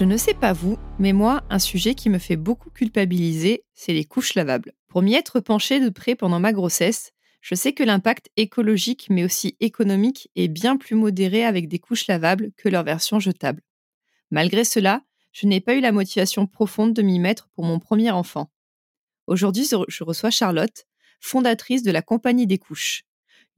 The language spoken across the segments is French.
Je ne sais pas vous, mais moi, un sujet qui me fait beaucoup culpabiliser, c'est les couches lavables. Pour m'y être penchée de près pendant ma grossesse, je sais que l'impact écologique mais aussi économique est bien plus modéré avec des couches lavables que leur version jetable. Malgré cela, je n'ai pas eu la motivation profonde de m'y mettre pour mon premier enfant. Aujourd'hui, je reçois Charlotte, fondatrice de la Compagnie des couches,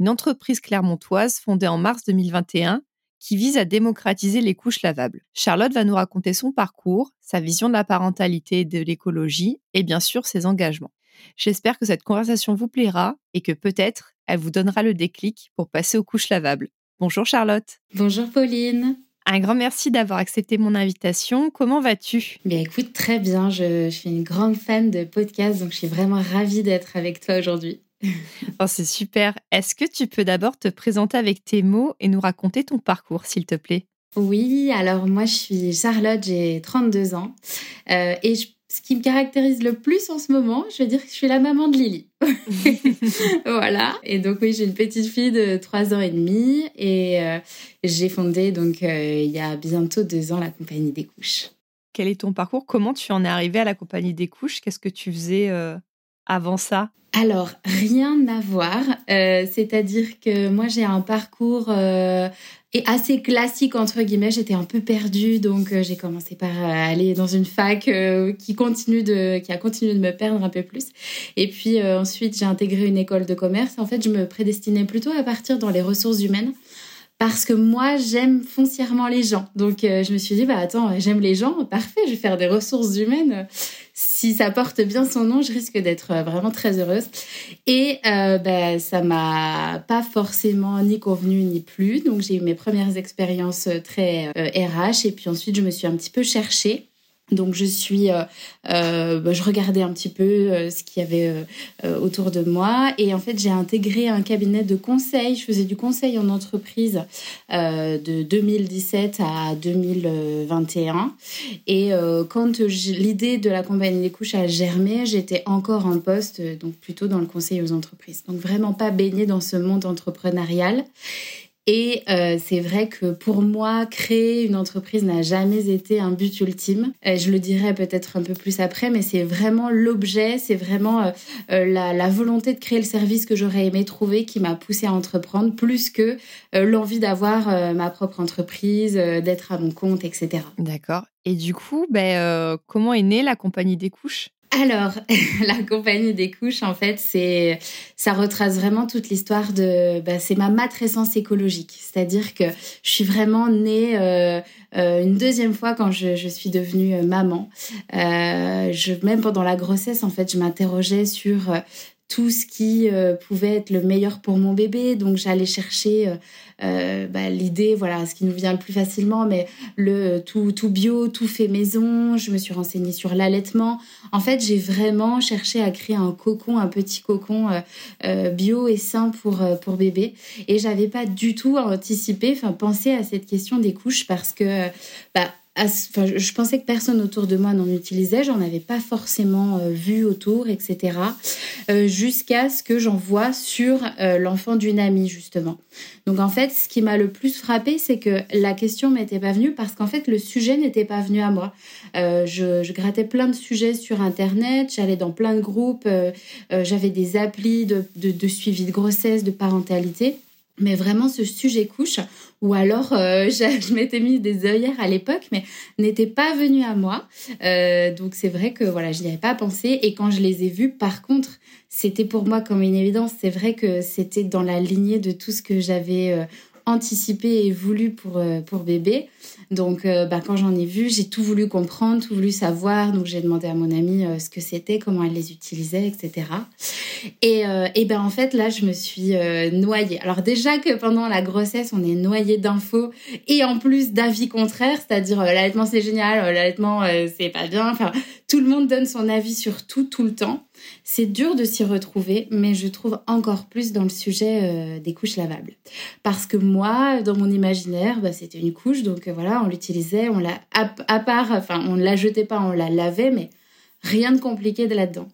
une entreprise clermontoise fondée en mars 2021 qui vise à démocratiser les couches lavables. Charlotte va nous raconter son parcours, sa vision de la parentalité et de l'écologie et bien sûr ses engagements. J'espère que cette conversation vous plaira et que peut-être elle vous donnera le déclic pour passer aux couches lavables. Bonjour Charlotte. Bonjour Pauline. Un grand merci d'avoir accepté mon invitation. Comment vas-tu? Bien écoute, très bien. Je, suis une grande fan de podcasts, donc je suis vraiment ravie d'être avec toi aujourd'hui. Oh, c'est super. Est-ce que tu peux d'abord te présenter avec tes mots et nous raconter ton parcours, s'il te plaît? Oui, alors moi je suis Charlotte, j'ai 32 ans euh, et je ce qui me caractérise le plus en ce moment, je vais dire que je suis la maman de Lily. voilà. Et donc oui, j'ai une petite fille de 3 ans et demi et euh, j'ai fondé donc euh, il y a bientôt deux ans la compagnie des couches. Quel est ton parcours? Comment tu en es arrivée à la compagnie des couches? Qu'est-ce que tu faisais avant ça? Alors, rien à voir. C'est-à-dire que moi, j'ai un parcours et assez classique entre guillemets. J'étais un peu perdue, donc euh, j'ai commencé par euh, aller dans une fac euh, qui continue de, qui a continué de me perdre un peu plus. Et puis ensuite, j'ai intégré une école de commerce. En fait, je me prédestinais plutôt à partir dans les ressources humaines parce que moi j'aime foncièrement les gens. Donc je me suis dit bah attends, j'aime les gens, parfait, je vais faire des ressources humaines si ça porte bien son nom, je risque d'être euh, vraiment très heureuse. Et euh, ben, ça m'a pas forcément ni convenu ni plus. Donc j'ai eu mes premières expériences euh, très RH et puis ensuite je me suis un petit peu cherchée. Donc je suis, euh, euh, bah, je regardais un petit peu euh, ce qu'il y avait autour de moi et en fait j'ai intégré un cabinet de conseil. Je faisais du conseil en entreprise de 2017 à 2021 et quand l'idée de la compagnie des couches a germé, j'étais encore en poste donc plutôt dans le conseil aux entreprises. Donc vraiment pas baignée dans ce monde entrepreneurial. Et euh, c'est vrai que pour moi, créer une entreprise n'a jamais été un but ultime. Euh, je le dirai peut-être un peu plus après, mais c'est vraiment l'objet, c'est vraiment euh, la, la, volonté de créer le service que j'aurais aimé trouver qui m'a poussé à entreprendre, plus que l'envie d'avoir ma propre entreprise, d'être à mon compte, etc. D'accord. Et du coup, ben, comment est née la compagnie des couches? Alors, la compagnie des couches, en fait, c'est, ça retrace vraiment toute l'histoire de, bah, c'est ma matrescence écologique. C'est-à-dire que je suis vraiment née euh, euh, une deuxième fois quand je, suis devenue euh, maman. je, même pendant la grossesse, en fait, je m'interrogeais sur tout ce qui pouvait être le meilleur pour mon bébé. Donc j'allais chercher euh, bah, l'idée, voilà, ce qui nous vient le plus facilement, mais le tout, tout bio, tout fait maison. Je me suis renseignée sur l'allaitement. En fait, j'ai vraiment cherché à créer un cocon, un petit cocon euh, euh, bio et sain pour pour bébé. Et j'avais pas du tout anticipé, enfin pensé à cette question des couches parce que bah je pensais que personne autour de moi n'en utilisait, j'en avais pas forcément euh, vu autour, etc. Euh, jusqu'à ce que j'en vois sur euh, l'enfant d'une amie justement. Donc en fait, ce qui m'a le plus frappé, c'est que la question m'était pas venue parce qu'en fait le sujet n'était pas venu à moi. Je, grattais plein de sujets sur internet, j'allais dans plein de groupes, j'avais des applis de suivi de grossesse, de parentalité. Mais vraiment ce sujet couche, ou alors euh, je, m'étais mis des œillères à l'époque, mais n'était pas venu à moi. Euh, donc c'est vrai que voilà, je n'y avais pas pensé. Et quand je les ai vus, par contre, c'était pour moi comme une évidence. C'est vrai que c'était dans la lignée de tout ce que j'avais euh, anticipé et voulu pour, euh, pour bébé. Donc, euh, bah, quand j'en ai vu, j'ai tout voulu comprendre, tout voulu savoir. Donc, j'ai demandé à mon amie euh, ce que c'était, comment elle les utilisait, etc. Et, et ben en fait, là, je me suis noyée. Alors déjà que pendant la grossesse, on est noyé d'infos et en plus d'avis contraires, c'est-à-dire l'allaitement c'est génial, l'allaitement c'est pas bien. Enfin, tout le monde donne son avis sur tout, tout le temps. C'est dur de s'y retrouver, mais je trouve encore plus dans le sujet euh, des couches lavables. Parce que moi, dans mon imaginaire, bah, c'était une couche, donc euh, voilà, on l'utilisait, on l'a, à, part, enfin, on ne la jetait pas, on la lavait, mais rien de compliqué de là-dedans.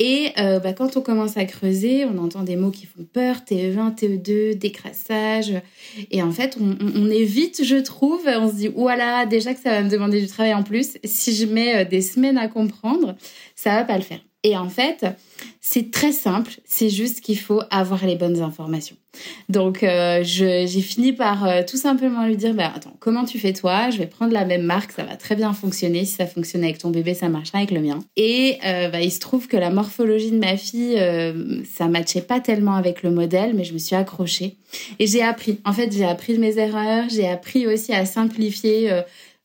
Et euh, bah, quand on commence à creuser, on entend des mots qui font peur, TE1, TE2, décrassage. Et en fait, on, on, évite, je trouve, on se dit, voilà, déjà que ça va me demander du travail en plus, si je mets des semaines à comprendre, ça va pas le faire. Et en fait, c'est très simple, c'est juste qu'il faut avoir les bonnes informations. Donc, euh, j'ai fini par euh, tout simplement lui dire, bah, attends, comment tu fais toi? Je vais prendre la même marque, ça va très bien fonctionner. Si ça fonctionne avec ton bébé, ça marchera avec le mien. Et euh, bah, il se trouve que la morphologie de ma fille, ça matchait pas tellement avec le modèle, mais je me suis accrochée. Et j'ai appris. En fait, j'ai appris de mes erreurs, j'ai appris aussi à simplifier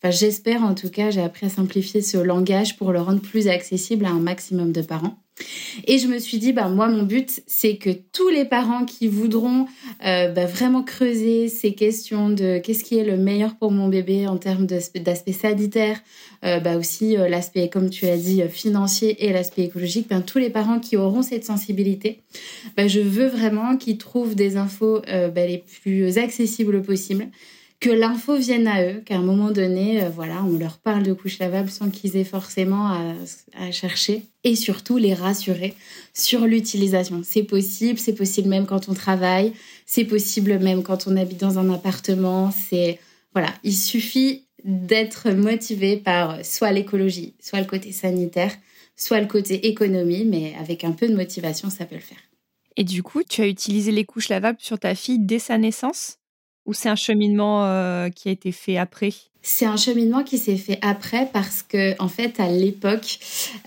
Enfin, j'espère en tout cas, j'ai appris à simplifier ce langage pour le rendre plus accessible à un maximum de parents. Et je me suis dit, bah, moi, mon but, c'est que tous les parents qui voudront euh, bah, vraiment creuser ces questions de qu'est-ce qui est le meilleur pour mon bébé en termes d'aspect sanitaire, euh, bah aussi euh, l'aspect, comme tu l'as dit, financier et l'aspect écologique, ben, tous les parents qui auront cette sensibilité, bah, je veux vraiment qu'ils trouvent des infos bah, les plus accessibles possibles que l'info vienne à eux, qu'à un moment donné, euh, voilà, on leur parle de couches lavables sans qu'ils aient forcément à, chercher. Et surtout, les rassurer sur l'utilisation. C'est possible, c'est possible même quand on travaille, c'est possible même quand on habite dans un appartement. C'est voilà, il suffit d'être motivé par soit l'écologie, soit le côté sanitaire, soit le côté économie, mais avec un peu de motivation, ça peut le faire. Et du coup, tu as utilisé les couches lavables sur ta fille dès sa naissance? Ou c'est un cheminement euh, qui a été fait après? C'est un cheminement qui s'est fait après parce que, en fait, à l'époque,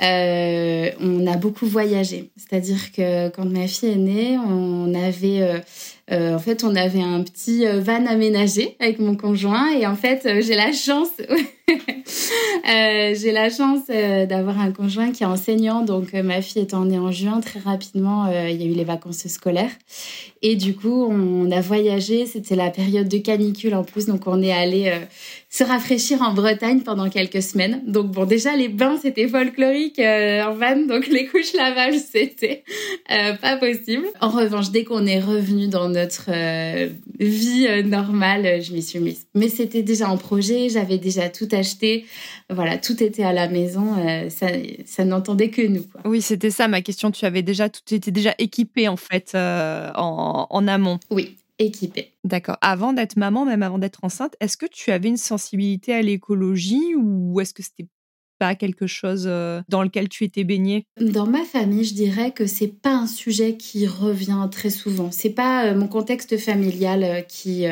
euh, on a beaucoup voyagé. C'est-à-dire que quand ma fille est née, on avait, euh, en fait, on avait un petit van aménagé avec mon conjoint et en fait, j'ai la chance, j'ai la chance d'avoir un conjoint qui est enseignant. Donc, ma fille étant née en juin, très rapidement, il y a eu les vacances scolaires et du coup, on a voyagé. C'était la période de canicule en plus, donc on est allé euh, se rafraîchir en Bretagne pendant quelques semaines. Donc bon, déjà les bains c'était folklorique euh, en van, donc les couches lavables c'était euh, pas possible. En revanche, dès qu'on est revenu dans notre vie normale, je m'y suis mise. Mais c'était déjà en projet, j'avais déjà tout acheté. Voilà, tout était à la maison. ça, ça n'entendait que nous. Quoi. Oui, c'était ça ma question. Tu avais déjà tout était déjà équipé en fait en en, amont. Oui, équipée. D'accord. Avant d'être maman, même avant d'être enceinte, est-ce que tu avais une sensibilité à l'écologie ou est-ce que c'était pas quelque chose euh, dans lequel tu étais baignée? Dans ma famille, je dirais que c'est pas un sujet qui revient très souvent. C'est pas euh, mon contexte familial euh, qui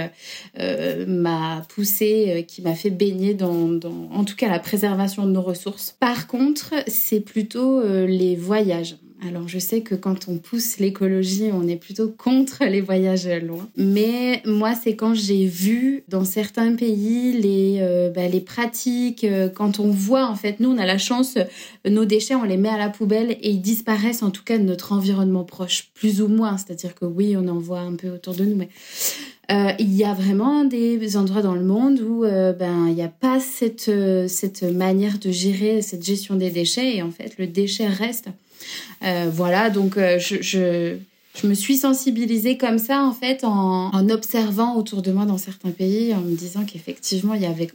m'a poussée, qui m'a fait baigner dans, en tout cas, la préservation de nos ressources. Par contre, c'est plutôt les voyages. Alors je sais que quand on pousse l'écologie, on est plutôt contre les voyages loin. Mais moi, c'est quand j'ai vu dans certains pays les, euh, bah, les pratiques, euh, quand on voit en fait, nous on a la chance, nos déchets on les met à la poubelle et ils disparaissent en tout cas de notre environnement proche, plus ou moins. C'est-à-dire que oui, on en voit un peu autour de nous, mais euh, il y a vraiment des endroits dans le monde où ben il n'y a pas cette cette manière de gérer cette gestion des déchets et en fait le déchet reste. Euh, voilà, donc euh, je, je, je, me suis sensibilisée comme ça, en fait, en, observant autour de moi dans certains pays, en me disant qu'effectivement, il y avait...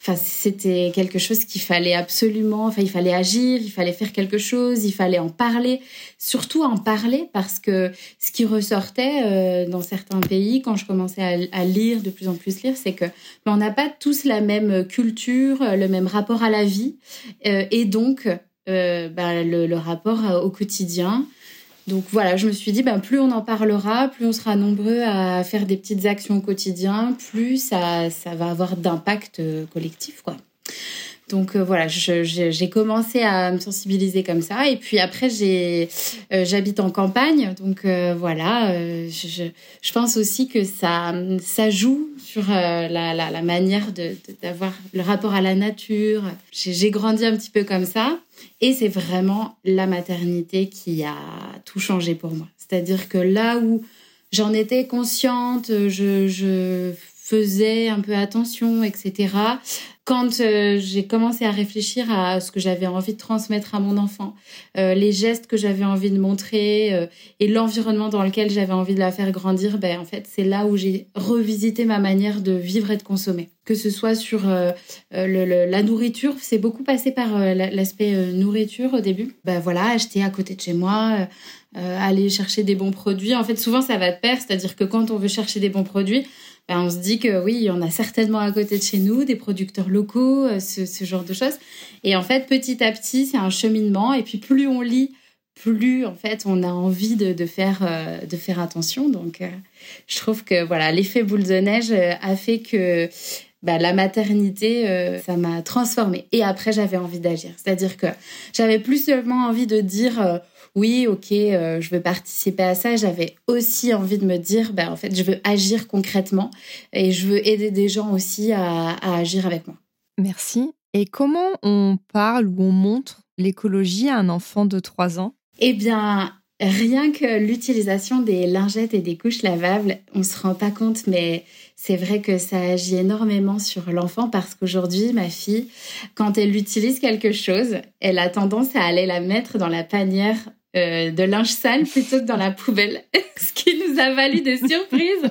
Enfin, c'était quelque chose qu'il fallait absolument... Enfin, il fallait agir, il fallait faire quelque chose, il fallait en parler. Surtout en parler, parce que ce qui ressortait euh, dans certains pays, quand je commençais à, à, lire, de plus en plus lire, c'est que ben, on n'a pas tous la même culture, le même rapport à la vie. et donc... Euh, bah, le, rapport au quotidien Donc voilà, je me suis dit, ben, plus on en parlera, plus on sera nombreux à faire des petites actions au quotidien, plus ça, ça va avoir d'impact euh, collectif, quoi. Donc euh, voilà, j'ai commencé à me sensibiliser comme ça. Et puis après, euh, j'habite en campagne, donc euh, voilà. Je, pense aussi que ça, ça joue sur la, manière d'avoir de, le rapport à la nature. J'ai grandi un petit peu comme ça, et c'est vraiment la maternité qui a tout changé pour moi. C'est-à-dire que là où j'en étais consciente, je faisais un peu attention, etc quand euh, j'ai commencé à réfléchir à ce que j'avais envie de transmettre à mon enfant, euh, les gestes que j'avais envie de montrer euh, et l'environnement dans lequel j'avais envie de la faire grandir, ben en fait c'est là où j'ai revisité ma manière de vivre et de consommer. Que ce soit sur le, la nourriture, c'est beaucoup passé par l'aspect nourriture au début. Ben voilà, acheter à côté de chez moi. aller chercher des bons produits. En fait, souvent, ça va de pair, c'est-à-dire que quand on veut chercher des bons produits, ben, on se dit que oui, il y en a certainement à côté de chez nous, des producteurs locaux, euh, ce, genre de choses. Et en fait, petit à petit, c'est un cheminement. Et puis, plus on lit, plus en fait, on a envie de, faire, euh, de faire attention. Donc, euh, je trouve que voilà, l'effet boule de neige a fait que bah, la maternité, ça m'a transformée. Et après, j'avais envie d'agir. C'est-à-dire que j'avais plus seulement envie de dire oui, ok, euh, je veux participer à ça. J'avais aussi envie de me dire, ben, en fait, je veux agir concrètement et je veux aider des gens aussi à, agir avec moi. Merci. Et comment on parle ou on montre l'écologie à un enfant de 3 ans? Eh bien, rien que l'utilisation des lingettes et des couches lavables, on se rend pas compte, mais c'est vrai que ça agit énormément sur l'enfant parce qu'aujourd'hui, ma fille, quand elle utilise quelque chose, elle a tendance à aller la mettre dans la panière euh, de linge sale plutôt que dans la poubelle, ce qui nous a valu des surprises,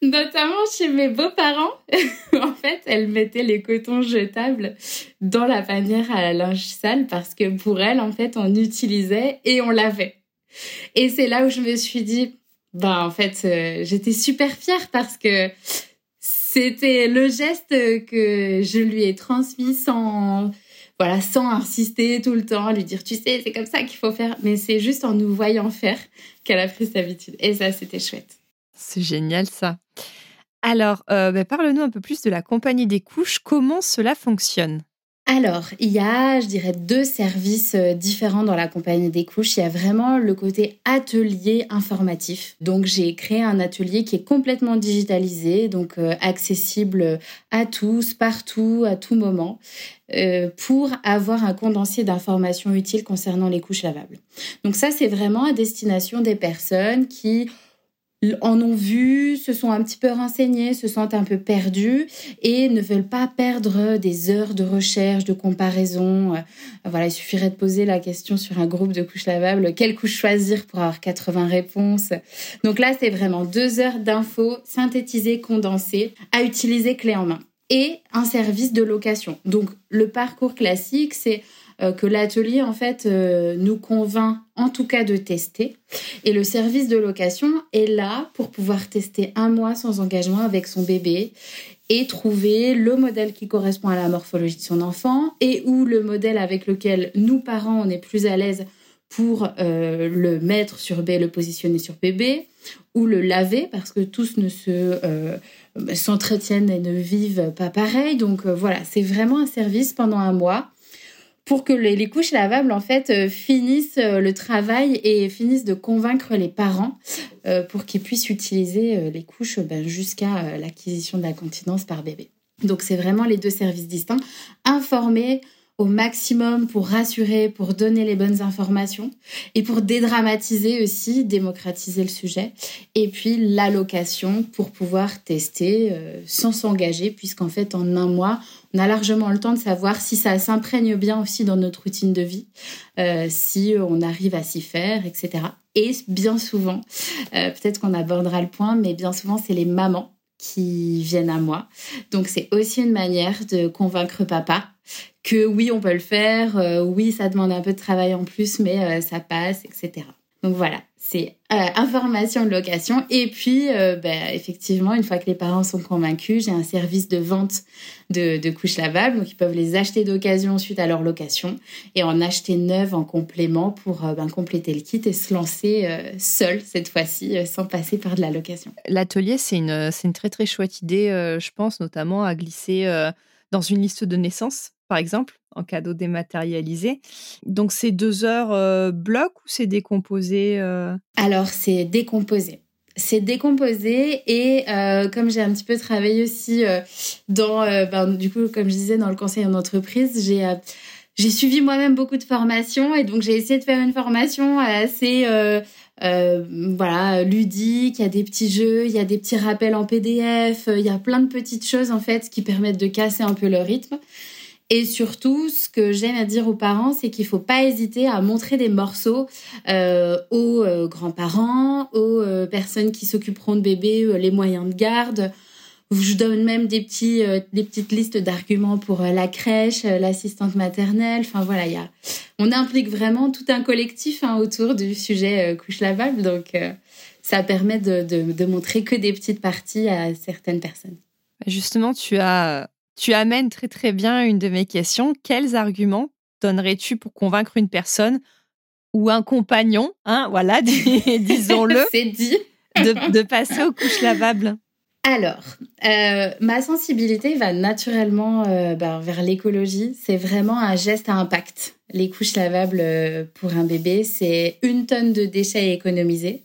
notamment chez mes beaux-parents. en fait, elle mettait les cotons jetables dans la panière à linge sale parce que pour elle, en fait, on utilisait et on lavait. Et c'est là où je me suis dit, bah en fait, euh, j'étais super fière parce que c'était le geste que je lui ai transmis sans voilà, sans insister tout le temps, lui dire, tu sais, c'est comme ça qu'il faut faire. Mais c'est juste en nous voyant faire qu'elle a pris cette habitude. Et ça, c'était chouette. C'est génial, ça. Alors, euh, bah, parle-nous un peu plus de la compagnie des couches. Comment cela fonctionne? Alors, il y a, je dirais, deux services euh, différents dans la compagnie des couches. Il y a vraiment le côté atelier informatif. Donc, j'ai créé un atelier qui est complètement digitalisé, donc euh, accessible à tous, partout, à tout moment, euh, pour avoir un condensé d'informations utiles concernant les couches lavables. Donc, ça, c'est vraiment à destination des personnes qui en ont vu, se sont un petit peu renseignés, se sentent un peu perdus et ne veulent pas perdre des heures de recherche, de comparaison. Euh, voilà, il suffirait de poser la question sur un groupe de couches lavables, quelle couche choisir pour avoir 80 réponses. Donc là, c'est vraiment deux heures d'infos synthétisées, condensées, à utiliser clé en main. Et un service de location. Donc le parcours classique, c'est que l'atelier en fait euh, nous convainc en tout cas de tester. Et le service de location est là pour pouvoir tester un mois sans engagement avec son bébé et trouver le modèle qui correspond à la morphologie de son enfant et ou le modèle avec lequel nous parents on est plus à l'aise pour euh, le mettre sur B, le positionner sur bébé ou le laver parce que tous ne se s'entretiennent et ne vivent pas pareil. Donc voilà, c'est vraiment un service pendant un mois pour que les, couches lavables en fait euh, finissent euh, le travail et finissent de convaincre les parents euh, pour qu'ils puissent utiliser les couches ben, jusqu'à l'acquisition de la continence par bébé. Donc c'est vraiment les deux services distincts. Informer au maximum pour rassurer, pour donner les bonnes informations et pour dédramatiser aussi, démocratiser le sujet. Et puis l'allocation pour pouvoir tester sans s'engager puisqu'en fait en un mois, on a largement le temps de savoir si ça s'imprègne bien aussi dans notre routine de vie, euh, si on arrive à s'y faire, etc. Et bien souvent, euh, peut-être qu'on abordera le point, mais bien souvent, c'est les mamans qui viennent à moi. Donc c'est aussi une manière de convaincre papa que oui, on peut le faire, euh, oui, ça demande un peu de travail en plus, mais ça passe, etc. Donc voilà, c'est euh, information de location. Et puis, euh, ben, effectivement, une fois que les parents sont convaincus, j'ai un service de vente de, couches lavables. Donc, ils peuvent les acheter d'occasion suite à leur location et en acheter neuves en complément pour euh, ben, compléter le kit et se lancer seul cette fois-ci, sans passer par de la location. L'atelier, c'est une, une très très chouette idée, je pense, notamment à glisser dans une liste de naissance par exemple, en cadeau dématérialisé. Donc, c'est deux heures euh, bloc ou c'est décomposé euh? Alors, c'est décomposé. C'est décomposé et euh, comme j'ai un petit peu travaillé aussi dans, ben, du coup, comme je disais, dans le conseil en entreprise, j'ai j'ai suivi moi-même beaucoup de formations et donc j'ai essayé de faire une formation assez voilà ludique. Il y a des petits jeux, il y a des petits rappels en PDF, il y a plein de petites choses en fait qui permettent de casser un peu le rythme. Et surtout, ce que j'aime à dire aux parents, c'est qu'il faut pas hésiter à montrer des morceaux euh, aux euh, grands-parents, aux euh, personnes qui s'occuperont de bébés, les moyens de garde. Je donne même des petits, des petites listes d'arguments pour la crèche, l'assistante maternelle. Enfin voilà, y a, on implique vraiment tout un collectif hein, autour du sujet couche lavable, donc ça permet de, de, de montrer que des petites parties à certaines personnes. Justement, tu as tu amènes très très bien une de mes questions. Quels arguments donnerais-tu pour convaincre une personne ou un compagnon, hein, voilà, disons-le, dit. de, passer aux couches lavables? Alors, euh, ma sensibilité va naturellement euh, ben, vers l'écologie. C'est vraiment un geste à impact. Les couches lavables euh, pour un bébé, c'est une tonne de déchets économisés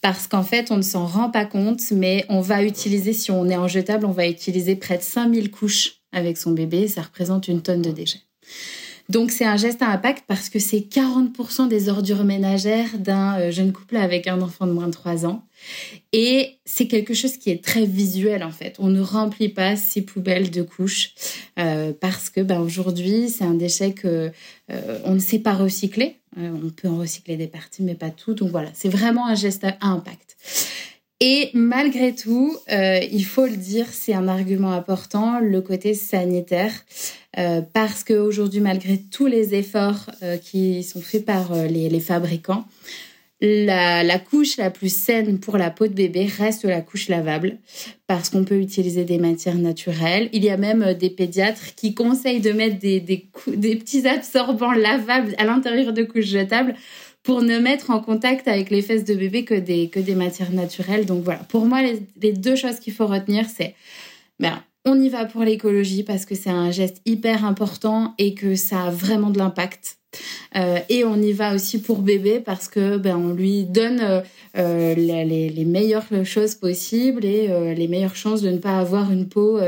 parce qu'en fait, on ne s'en rend pas compte, mais on va utiliser, si on est en jetable, on va utiliser près de 5000 couches avec son bébé. Ça représente une tonne de déchets. Donc c'est un geste à impact parce que c'est 40% des ordures ménagères d'un euh, jeune couple avec un enfant de moins de 3 ans. Et c'est quelque chose qui est très visuel en fait. On ne remplit pas ces poubelles de couches euh, parce que ben, aujourd'hui c'est un déchet que euh, on ne sait pas recycler. on peut en recycler des parties mais pas tout. Donc voilà, c'est vraiment un geste à impact. Et malgré tout, euh, il faut le dire, c'est un argument important, le côté sanitaire, euh, parce qu'aujourd'hui, malgré tous les efforts euh, qui sont faits par les, fabricants, la, couche la plus saine pour la peau de bébé reste la couche lavable, parce qu'on peut utiliser des matières naturelles. Il y a même des pédiatres qui conseillent de mettre des, des petits absorbants lavables à l'intérieur de couches jetables pour ne mettre en contact avec les fesses de bébé que des, que des matières naturelles. Donc voilà, pour moi, les, deux choses qu'il faut retenir, c'est ben, on y va pour l'écologie parce que c'est un geste hyper important et que ça a vraiment de l'impact. Euh, et on y va aussi pour bébé parce que ben on lui donne euh, euh, les, les, meilleures choses possibles et les meilleures chances de ne pas avoir une peau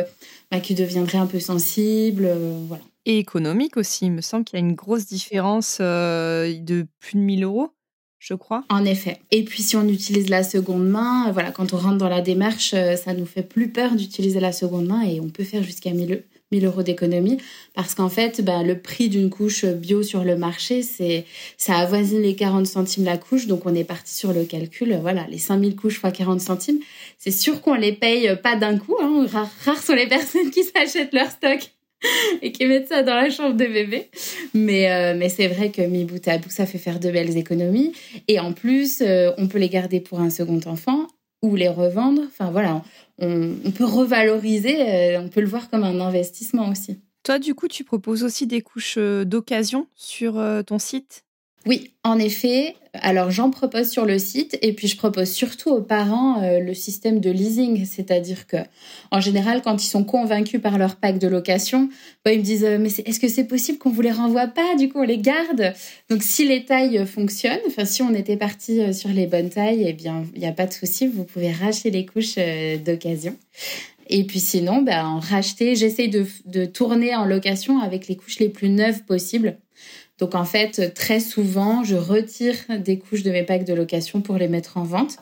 ben, qui deviendrait un peu sensible. voilà et économique aussi. Il me semble qu'il y a une grosse différence euh, de plus de 1000 euros, je crois. En effet. Et puis si on utilise la seconde main, voilà, quand on rentre dans la démarche, euh, ça nous fait plus peur d'utiliser la seconde main et on peut faire jusqu'à 1000 1000 euros d'économie parce qu'en fait bah, le prix d'une couche bio sur le marché c'est ça avoisine les 40 centimes la couche donc on est parti sur le calcul voilà les 5000 couches fois 40 centimes c'est sûr qu'on les paye pas d'un coup hein. rares sont les personnes qui s'achètent leur stock et qui mettent ça dans la chambre de bébé. Mais, euh, mais c'est vrai que mi bout à bout, ça fait faire de belles économies. Et en plus, euh, on peut les garder pour un second enfant ou les revendre. Enfin voilà, on, peut revaloriser, euh, on peut le voir comme un investissement aussi. Toi, du coup, tu proposes aussi des couches d'occasion sur ton site? Oui, en effet. Alors j'en propose sur le site et puis je propose surtout aux parents euh, le système de leasing, c'est-à-dire que en général quand ils sont convaincus par leur pack de location, bah, ils me disent euh, mais est-ce que c'est possible qu'on vous les renvoie pas? Du coup on les garde. Donc si les tailles fonctionnent, enfin si on était parti euh, sur les bonnes tailles, eh bien il n'y a pas de souci, vous pouvez racheter les couches d'occasion. Et puis sinon, ben, en racheter, j'essaye de, de tourner en location avec les couches les plus neuves possibles donc en fait, très souvent, je retire des couches de mes packs de location pour les mettre en vente.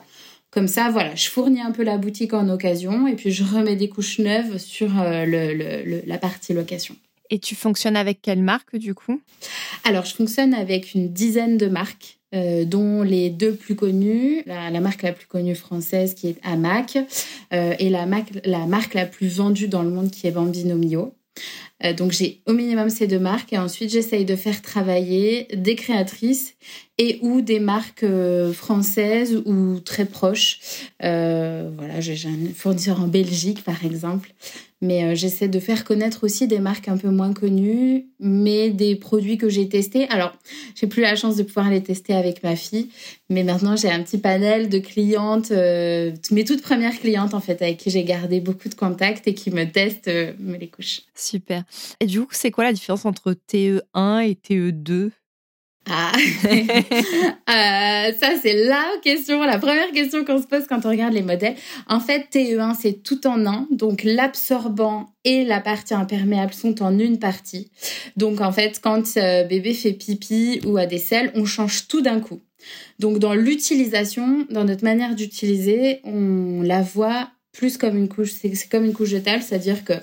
Comme ça, voilà, je fournis un peu la boutique en occasion et puis je remets des couches neuves sur euh, la partie location. Et tu fonctionnes avec quelle marque du coup? Alors, je fonctionne avec une dizaine de marques. Euh, dont les deux plus connues, la, marque la plus connue française qui est Amac euh, et la, la marque la plus vendue dans le monde qui est Bambino Mio. Euh, donc j'ai au minimum ces deux marques et ensuite j'essaye de faire travailler des créatrices et ou des marques euh, françaises ou très proches. Euh, voilà, j'ai un fournisseur en Belgique par exemple, mais euh, j'essaie de faire connaître aussi des marques un peu moins connues, mais des produits que j'ai testés. Alors, j'ai plus la chance de pouvoir les tester avec ma fille, mais maintenant j'ai un petit panel de clientes, mes toutes premières clientes en fait, avec qui j'ai gardé beaucoup de contacts et qui me testent les couches. Super. Et du coup, c'est quoi la différence entre TE1 et TE2 ah, euh, ça c'est la question, la première question qu'on se pose quand on regarde les modèles. En fait, TE1 c'est tout en un, donc l'absorbant et la partie imperméable sont en une partie. Donc en fait, quand euh, bébé fait pipi ou a des selles, on change tout d'un coup. Donc dans l'utilisation, dans notre manière d'utiliser, on la voit plus comme une couche, c'est comme une couche jetable, c'est-à-dire que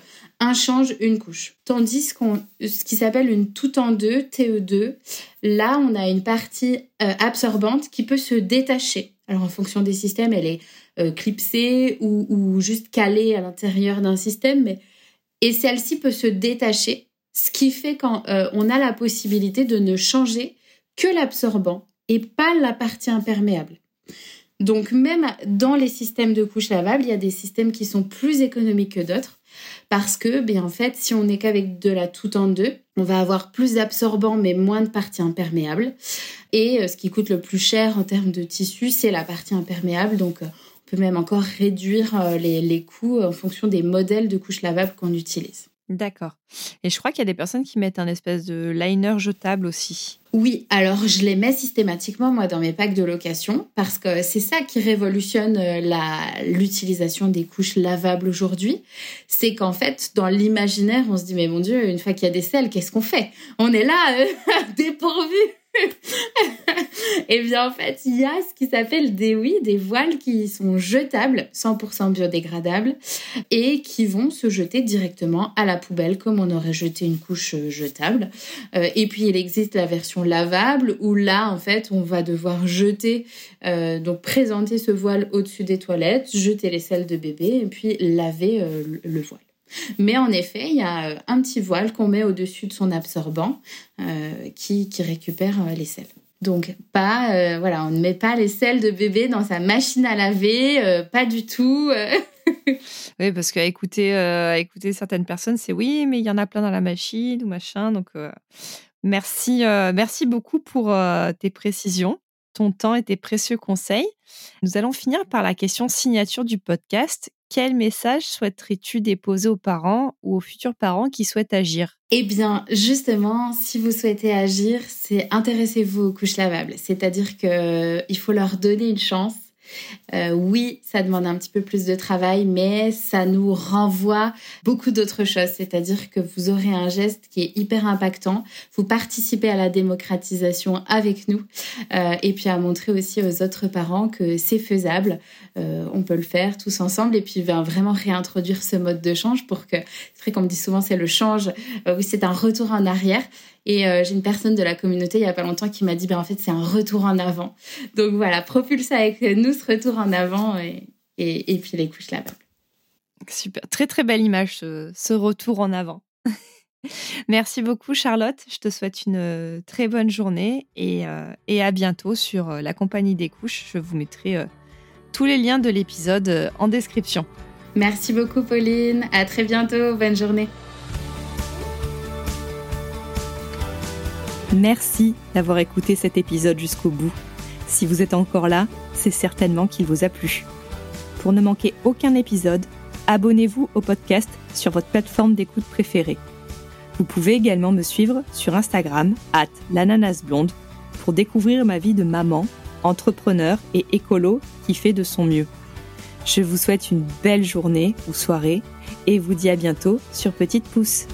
un change, une couche. Tandis qu'on, ce qui s'appelle une tout en deux, TE2, là, on a une partie euh, absorbante qui peut se détacher. Alors, en fonction des systèmes, elle est euh, clipsée ou, juste calée à l'intérieur d'un système, mais et celle-ci peut se détacher, ce qui fait qu'on euh, a la possibilité de ne changer que l'absorbant et pas la partie imperméable. Donc même dans les systèmes de couches lavables, il y a des systèmes qui sont plus économiques que d'autres parce que, bien en fait, si on n'est qu'avec de la tout en deux, on va avoir plus d'absorbants mais moins de parties imperméables. Et euh, ce qui coûte le plus cher en termes de tissu, c'est la partie imperméable. Donc, euh, on peut même encore réduire euh, les, les coûts en fonction des modèles de couches lavables qu'on utilise. D'accord. Et je crois qu'il y a des personnes qui mettent un espèce de liner jetable aussi. Oui, alors je les mets systématiquement moi dans mes packs de location parce que c'est ça qui révolutionne euh, l'utilisation des couches lavables aujourd'hui. C'est qu'en fait, dans l'imaginaire, on se dit mais mon dieu, une fois qu'il y a des selles, qu'est-ce qu'on fait? On est là euh, dépourvu et bien en fait, il y a ce qui s'appelle des oui, des voiles qui sont jetables, 100% biodégradables et qui vont se jeter directement à la poubelle comme on aurait jeté une couche euh, jetable. Euh, et puis il existe la version lavable où là en fait, on va devoir jeter euh, donc présenter ce voile au-dessus des toilettes, jeter les selles de bébé et puis laver le voile. Mais en effet, il y a euh, un petit voile qu'on met au-dessus de son absorbant euh, qui, récupère euh, les selles. Donc pas voilà, on ne met pas les selles de bébé dans sa machine à laver, pas du tout. oui, parce qu'à écouter, certaines personnes, c'est oui, mais il y en a plein dans la machine ou machin. Donc merci, merci beaucoup pour tes précisions, ton temps et tes précieux conseils. Nous allons finir par la question signature du podcast quel message souhaiterais-tu déposer aux parents ou aux futurs parents qui souhaitent agir? Eh bien, justement, si vous souhaitez agir, c'est intéressez-vous aux couches lavables. C'est-à-dire qu'il faut leur donner une chance euh, oui, ça demande un petit peu plus de travail, mais ça nous renvoie beaucoup d'autres choses. C'est-à-dire que vous aurez un geste qui est hyper impactant. Vous participez à la démocratisation avec nous euh, et puis à montrer aussi aux autres parents que c'est faisable. Euh, on peut le faire tous ensemble et puis ben, vraiment réintroduire ce mode de change pour que, c'est vrai qu'on me dit souvent c'est le change, oui c'est un retour en arrière. Et euh, j'ai une personne de la communauté il y a pas longtemps qui m'a dit, ben en fait, c'est un retour en avant. Donc voilà, propulse avec nous ce retour en avant et, et, puis les couches là-bas. Super, très très belle image, ce, retour en avant. Merci beaucoup Charlotte, je te souhaite une euh, très bonne journée et, euh, et à bientôt sur la compagnie des couches. Je vous mettrai tous les liens de l'épisode en description. Merci beaucoup Pauline, à très bientôt, bonne journée. Merci d'avoir écouté cet épisode jusqu'au bout. Si vous êtes encore là, c'est certainement qu'il vous a plu. Pour ne manquer aucun épisode, abonnez-vous au podcast sur votre plateforme d'écoute préférée. Vous pouvez également me suivre sur Instagram, at l'ananasblonde, pour découvrir ma vie de maman, entrepreneur et écolo qui fait de son mieux. Je vous souhaite une belle journée ou soirée et vous dis à bientôt sur Petite Pouce.